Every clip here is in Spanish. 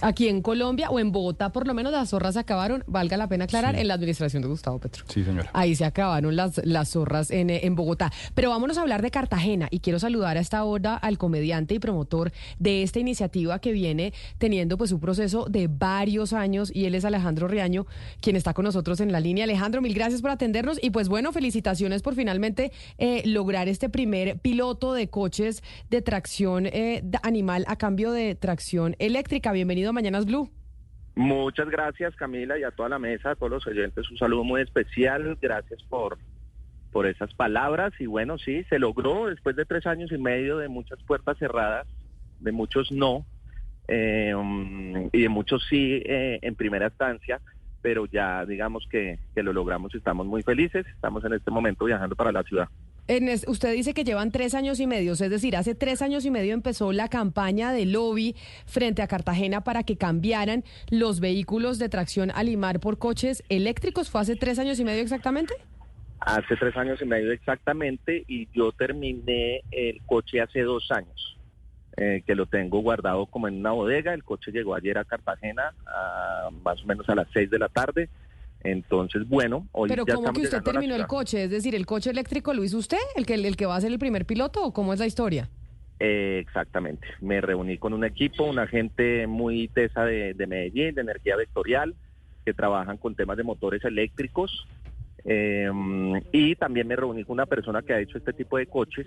Aquí en Colombia o en Bogotá, por lo menos las zorras se acabaron, valga la pena aclarar, en la administración de Gustavo Petro. Sí, señora. Ahí se acabaron las, las zorras en, eh, en Bogotá. Pero vámonos a hablar de Cartagena y quiero saludar a esta hora al comediante y promotor de esta iniciativa que viene teniendo pues un proceso de varios años y él es Alejandro Riaño, quien está con nosotros en la línea. Alejandro, mil gracias por atendernos y pues bueno, felicitaciones por finalmente eh, lograr este primer piloto de coches de tracción eh, animal a cambio de tracción eléctrica. Bienvenido a Mañanas Blue. Muchas gracias Camila y a toda la mesa, a todos los oyentes, un saludo muy especial. Gracias por, por esas palabras. Y bueno, sí, se logró después de tres años y medio de muchas puertas cerradas, de muchos no, eh, um, y de muchos sí eh, en primera instancia, pero ya digamos que, que lo logramos y estamos muy felices. Estamos en este momento viajando para la ciudad. Usted dice que llevan tres años y medio, es decir, hace tres años y medio empezó la campaña de lobby frente a Cartagena para que cambiaran los vehículos de tracción Alimar por coches eléctricos. ¿Fue hace tres años y medio exactamente? Hace tres años y medio exactamente y yo terminé el coche hace dos años, eh, que lo tengo guardado como en una bodega. El coche llegó ayer a Cartagena más o menos a las seis de la tarde. Entonces, bueno, hoy Pero ya ¿cómo estamos que usted terminó el coche? Es decir, ¿el coche eléctrico lo hizo usted? ¿El que, el que va a ser el primer piloto o cómo es la historia? Eh, exactamente. Me reuní con un equipo, una gente muy tesa de, de Medellín, de energía vectorial, que trabajan con temas de motores eléctricos. Eh, y también me reuní con una persona que ha hecho este tipo de coches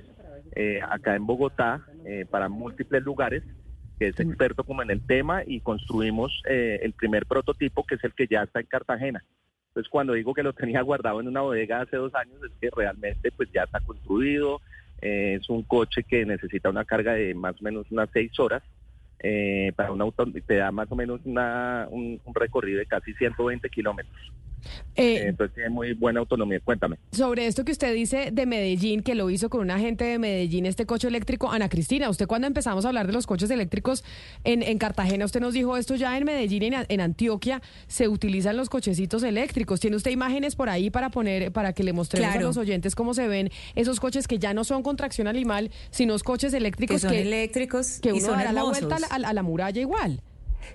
eh, acá en Bogotá eh, para múltiples lugares, que es experto como en el tema y construimos eh, el primer prototipo que es el que ya está en Cartagena. Entonces cuando digo que lo tenía guardado en una bodega hace dos años es que realmente pues ya está construido, eh, es un coche que necesita una carga de más o menos unas seis horas. eh, para un auto te da más o menos una, un, un recorrido de casi 120 kilómetros. Eh, Eh, entonces tiene muy buena autonomía. Cuéntame. Sobre esto que usted dice de Medellín, que lo hizo con una agente de Medellín, este coche eléctrico. Ana Cristina, usted cuando empezamos a hablar de los coches eléctricos en, en Cartagena, usted nos dijo esto ya en Medellín y en, en Antioquia se utilizan los cochecitos eléctricos. ¿Tiene usted imágenes por ahí para poner, para que le mostremos a los oyentes cómo se ven esos coches que ya no son con tracción animal, sino coches eléctricos que son eléctricos que y uno son dará la vuelta a la, a la- a la muralla igual?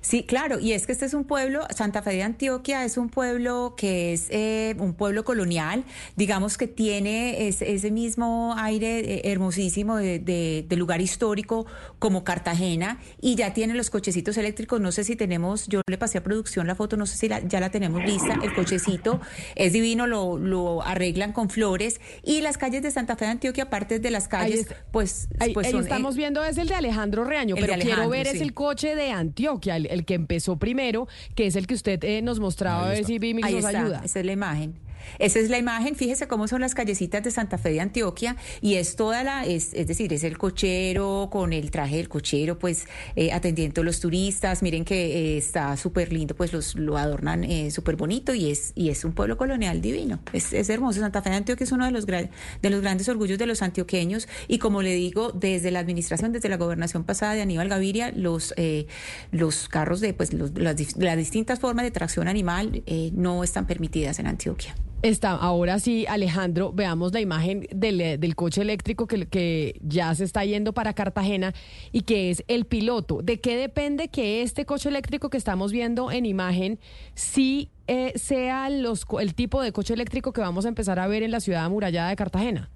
Sí, claro, y es que este es un pueblo, Santa Fe de Antioquia es un pueblo que es eh, un pueblo colonial, digamos que tiene ese, ese mismo aire eh, hermosísimo de, de- de lugar histórico como Cartagena y ya tiene los cochecitos eléctricos, no sé si tenemos, yo le pasé a producción la foto, no sé si la- ya la tenemos lista, el cochecito es divino, lo, lo arreglan con flores y las calles de Santa Fe de Antioquia, aparte de las calles, pues, Ahí, pues ahí son, eh, estamos viendo es el de Alejandro Reaño, pero quiero ver es el coche de Antioquia, el, el que empezó primero, que es el que usted eh, nos mostraba, a ver si Vimi nos está, ayuda. esa es la imagen. Esa es la imagen, fíjese cómo son las callecitas de Santa Fe de Antioquia y es toda la, es, es decir, es el cochero con el traje del cochero, pues eh, atendiendo a los turistas, miren que eh, está súper lindo, pues los, lo adornan eh, súper bonito y es, y es un pueblo colonial divino, es, es hermoso. Santa Fe de Antioquia es uno de los, de los grandes orgullos de los antioqueños y como le digo, desde la administración, desde la gobernación pasada de Aníbal Gaviria, los, eh, los carros de pues los- las, las distintas formas de tracción animal no están permitidas en Antioquia. Está, ahora sí, Alejandro, veamos la imagen del, eh, del coche eléctrico que, que ya se está yendo para Cartagena y que es el piloto. ¿De qué depende que este coche eléctrico que estamos viendo en imagen sí eh, sea los, el tipo de coche eléctrico que vamos a empezar a ver en la ciudad amurallada de Cartagena?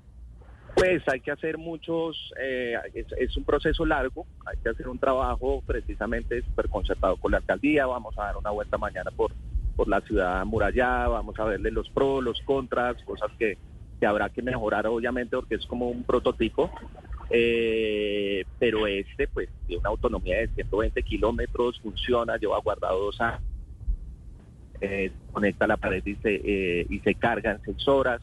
Pues hay que hacer muchos, eh, es, es un proceso largo, hay que hacer un trabajo precisamente súper concertado con la alcaldía, vamos a dar una vuelta mañana por, por la ciudad amurallada, vamos a verle los pros, los contras, cosas que, que habrá que mejorar obviamente porque es como un prototipo, eh, pero este pues tiene una autonomía de 120 kilómetros, funciona, lleva guardado dos años, eh, conecta la pared y se, eh, y se carga en seis horas.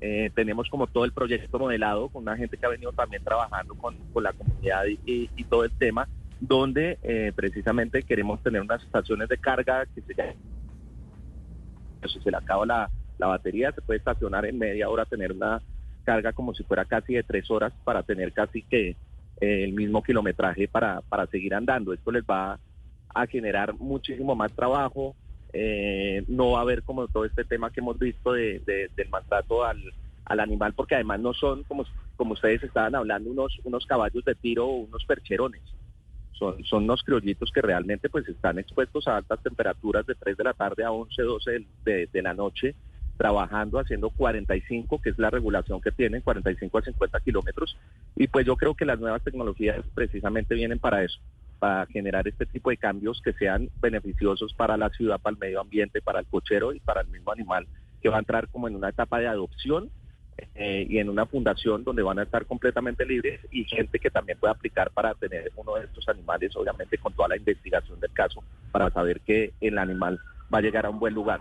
Eh, tenemos como todo el proyecto modelado con una gente que ha venido también trabajando con, con la comunidad y, todo el tema. donde eh, precisamente queremos tener unas estaciones de carga que se si se le acaba la, la batería, se puede estacionar en media hora, tener una carga como si fuera casi de tres horas para tener casi que eh, el mismo kilometraje para, para seguir andando. Esto les va a generar muchísimo más trabajo, eh, no va a haber como todo este tema que hemos visto de, del maltrato al, al animal, porque además no son, como, como ustedes estaban hablando, unos, unos caballos de tiro o unos percherones. Son, son unos criollitos que realmente pues están expuestos a altas temperaturas de 3 de la tarde a 11, 12 de, de la noche, trabajando, haciendo 45, que es la regulación que tienen, 45 a 50 kilómetros. Y pues yo creo que las nuevas tecnologías precisamente vienen para eso, para generar este tipo de cambios que sean beneficiosos para la ciudad, para el medio ambiente, para el cochero y para el mismo animal, que va a entrar como en una etapa de adopción eh, y en una fundación donde van a estar completamente libres y gente que también puede aplicar para tener uno de estos animales, obviamente con toda la investigación del caso, para saber que el animal va a llegar a un buen lugar.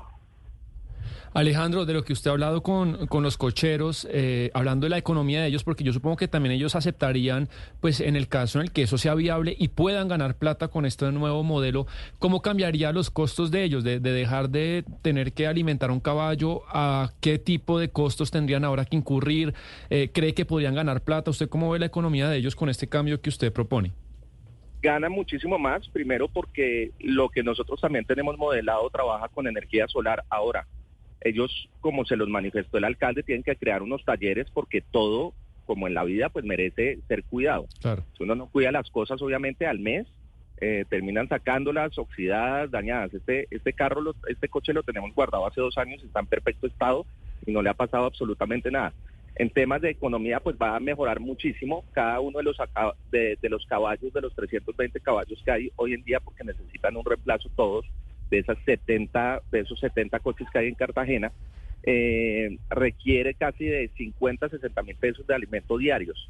Alejandro, de lo que usted ha hablado con, con los cocheros, eh, hablando de la economía de ellos, porque yo supongo que también ellos aceptarían, pues en el caso en el que eso sea viable y puedan ganar plata con este nuevo modelo, ¿cómo cambiaría los costos de ellos? De, dejar de tener que alimentar un caballo, ¿a qué tipo de costos tendrían ahora que incurrir? Eh, ¿Cree que podrían ganar plata? ¿Usted cómo ve la economía de ellos con este cambio que usted propone? Gana muchísimo más, primero porque lo que nosotros también tenemos modelado trabaja con energía solar ahora ellos, como se los manifestó el alcalde, tienen que crear unos talleres porque todo, como en la vida, pues merece ser cuidado. Si uno no cuida las cosas, obviamente, al mes, eh, terminan sacándolas oxidadas, dañadas. Este, este carro, este coche lo tenemos guardado hace dos años, está en perfecto estado y no le ha pasado absolutamente nada. En temas de economía, pues va a mejorar muchísimo cada uno de los, de, de los caballos, de los 320 caballos que hay hoy en día, porque necesitan un reemplazo todos de esas 70, de esos 70 coches que hay en Cartagena, eh, requiere casi de 50, 60 mil pesos de alimentos diarios.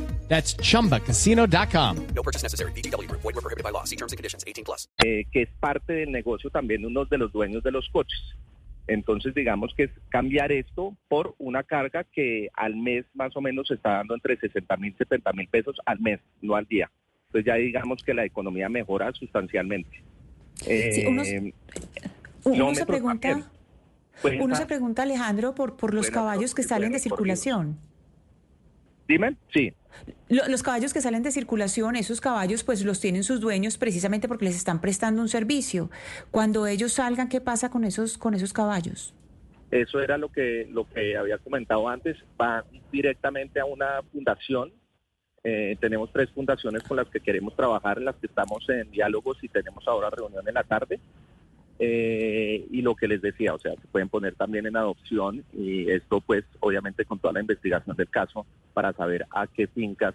That's chumbacasino.com. No purchase necessary. void were prohibited by law. See terms and conditions 18 plus. Eh, que es parte del negocio también uno de los dueños de los coches. Entonces, digamos que es cambiar esto por una carga que al mes más o menos se está dando entre 60 mil, 70 mil pesos al mes, no al día. Entonces ya digamos que la economía mejora sustancialmente. Eh, uno, uno se pregunta, uno se pregunta, Alejandro, por, por los caballos que salen de circulación. Dime, sí. Los caballos que salen de circulación, esos caballos pues los tienen sus dueños precisamente porque les están prestando un servicio. Cuando ellos salgan, ¿qué pasa con esos con esos caballos? Eso era lo que lo que había comentado antes, van directamente a una fundación. Eh, tenemos tres fundaciones con las que queremos trabajar, en las que estamos en diálogos y tenemos ahora reunión en la tarde. Eh, y lo que les decía, o sea, se pueden poner también en adopción y esto pues obviamente con toda la investigación del caso para saber a qué fincas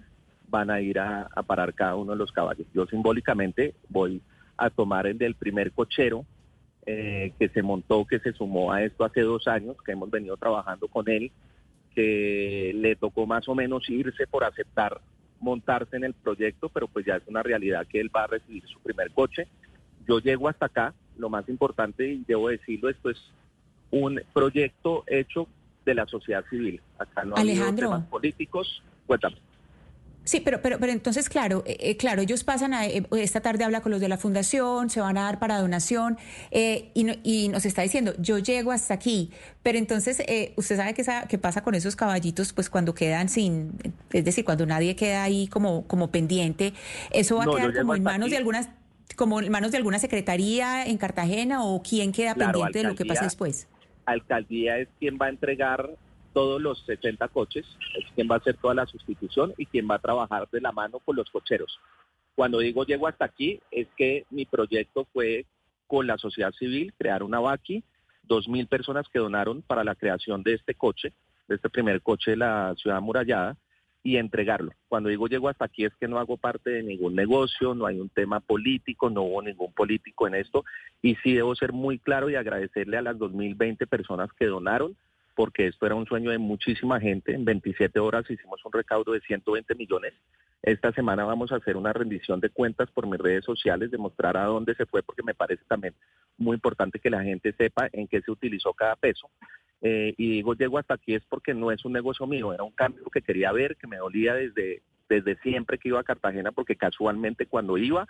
van a ir a, parar cada uno de los caballos. Yo simbólicamente voy a tomar el del primer cochero eh, que se montó, que se sumó a esto hace dos años, que hemos venido trabajando con él, que le tocó más o menos irse por aceptar montarse en el proyecto, pero pues ya es una realidad que él va a recibir su primer coche. Yo llego hasta acá, lo más importante, y debo decirlo, esto es un proyecto hecho de la sociedad civil. Acá no hay temas políticos. Cuéntame. Sí, pero, pero, pero entonces, claro, eh, eh, claro, ellos pasan a, eh, esta tarde habla con los de la fundación, se van a dar para donación y, y, nos está diciendo, yo llego hasta aquí, pero entonces, usted sabe qué, qué pasa con esos caballitos, pues cuando quedan sin, es decir, cuando nadie queda ahí como, como pendiente, eso va a quedar como en manos de algunas como en manos de alguna secretaría en Cartagena o quién queda pendiente de lo que pasa después? Alcaldía es quien va a entregar todos los 60 coches, es quien va a hacer toda la sustitución y quien va a trabajar de la mano con los cocheros. Cuando digo llego hasta aquí, es que mi proyecto fue con la sociedad civil, crear una VACI, dos mil personas que donaron para la creación de este coche, de este primer coche de la ciudad amurallada, y entregarlo. Cuando digo llego hasta aquí es que no hago parte de ningún negocio, no hay un tema político, no hubo ningún político en esto y sí debo ser muy claro y agradecerle a las 2020 personas que donaron porque esto era un sueño de muchísima gente. En 27 horas hicimos un recaudo de 120 millones. Esta semana vamos a hacer una rendición de cuentas por mis redes sociales, demostrar a dónde se fue, porque me parece también muy importante que la gente sepa en qué se utilizó cada peso. Eh, y digo, llego hasta aquí es porque no es un negocio mío, era un cambio que quería ver, que me dolía desde, desde siempre que iba a Cartagena, porque casualmente cuando iba,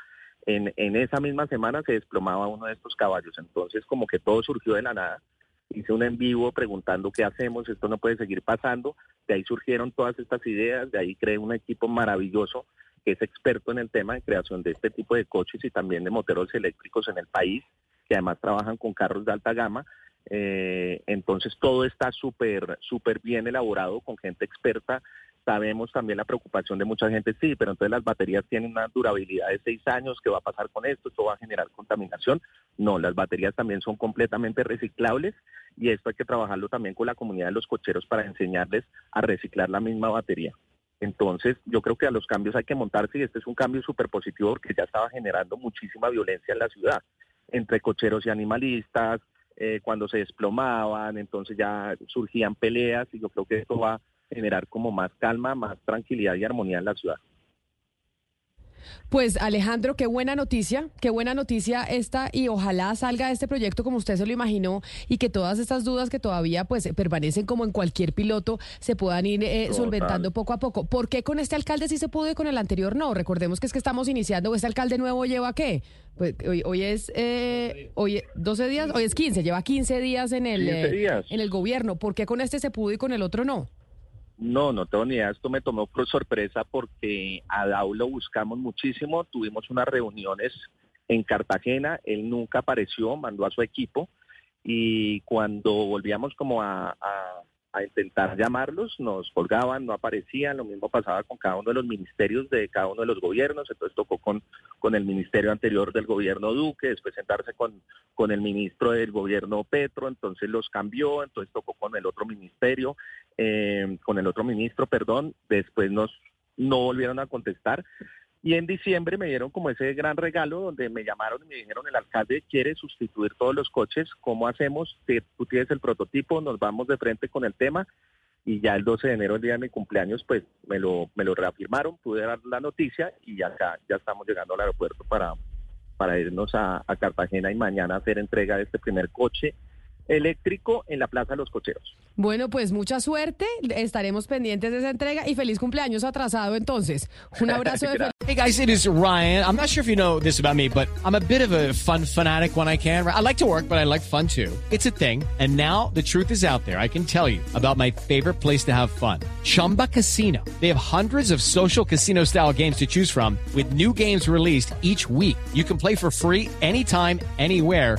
en, en esa misma semana se desplomaba uno de estos caballos. Entonces, como que todo surgió de la nada hice un en vivo preguntando qué hacemos, esto no puede seguir pasando, de ahí surgieron todas estas ideas, de ahí creé un equipo maravilloso que es experto en el tema de creación de este tipo de coches y también de moteros eléctricos en el país, que además trabajan con carros de alta gama. Eh, entonces todo está súper, súper bien elaborado con gente experta Sabemos también la preocupación de mucha gente, sí, pero entonces las baterías tienen una durabilidad de seis años, ¿qué va a pasar con esto? ¿Esto va a generar contaminación? No, las baterías también son completamente reciclables y esto hay que trabajarlo también con la comunidad de los cocheros para enseñarles a reciclar la misma batería. Entonces, yo creo que a los cambios hay que montarse y este es un cambio súper positivo porque ya estaba generando muchísima violencia en la ciudad, entre cocheros y animalistas, eh, cuando se desplomaban, entonces ya surgían peleas y yo creo que esto va generar como más calma, más tranquilidad y armonía en la ciudad. Pues Alejandro, qué buena noticia, qué buena noticia esta y ojalá salga este proyecto como usted se lo imaginó y que todas estas dudas que todavía pues permanecen como en cualquier piloto se puedan ir eh, solventando poco a poco. ¿Por qué con este alcalde sí se pudo y con el anterior no? Recordemos que es que estamos iniciando, este alcalde nuevo lleva qué? Pues hoy, hoy es eh, hoy 12 días, hoy es 15, lleva 15 días en el eh, en el gobierno. ¿Por qué con este se pudo y con el otro no? No, no tengo ni idea. Esto me tomó por sorpresa porque a Dau lo buscamos muchísimo. Tuvimos unas reuniones en Cartagena. Él nunca apareció, mandó a su equipo. Y cuando volvíamos como a, a intentar llamarlos, nos colgaban, no aparecían, lo mismo pasaba con cada uno de los ministerios de cada uno de los gobiernos, entonces tocó con, con el ministerio anterior del gobierno Duque, después sentarse con, con el ministro del gobierno Petro, entonces los cambió, entonces tocó con el otro ministerio, eh, con el otro ministro, perdón, después nos no volvieron a contestar y en diciembre me dieron como ese gran regalo donde me llamaron y me dijeron, el alcalde quiere sustituir todos los coches, ¿cómo hacemos? Tú tienes el prototipo, nos vamos de frente con el tema. Y ya el 12 de enero, el día de mi cumpleaños, pues me lo, me lo reafirmaron, pude dar la noticia y acá ya estamos llegando al aeropuerto para, para irnos a, a Cartagena y mañana hacer entrega de este primer coche eléctrico en la Plaza de los Cocheros. Bueno, pues mucha suerte. Estaremos pendientes de esa entrega y feliz cumpleaños atrasado entonces. Un abrazo de Hey guys, it is Ryan. I'm not sure if you know this about me, but I'm a bit of a fun fanatic when I can. I like to work, but I like fun too. It's a thing. And now the truth is out there. I can tell you about my favorite place to have fun. Chumba Casino. They have hundreds of social casino style games to choose from with new games released each week. You can play for free anytime, anywhere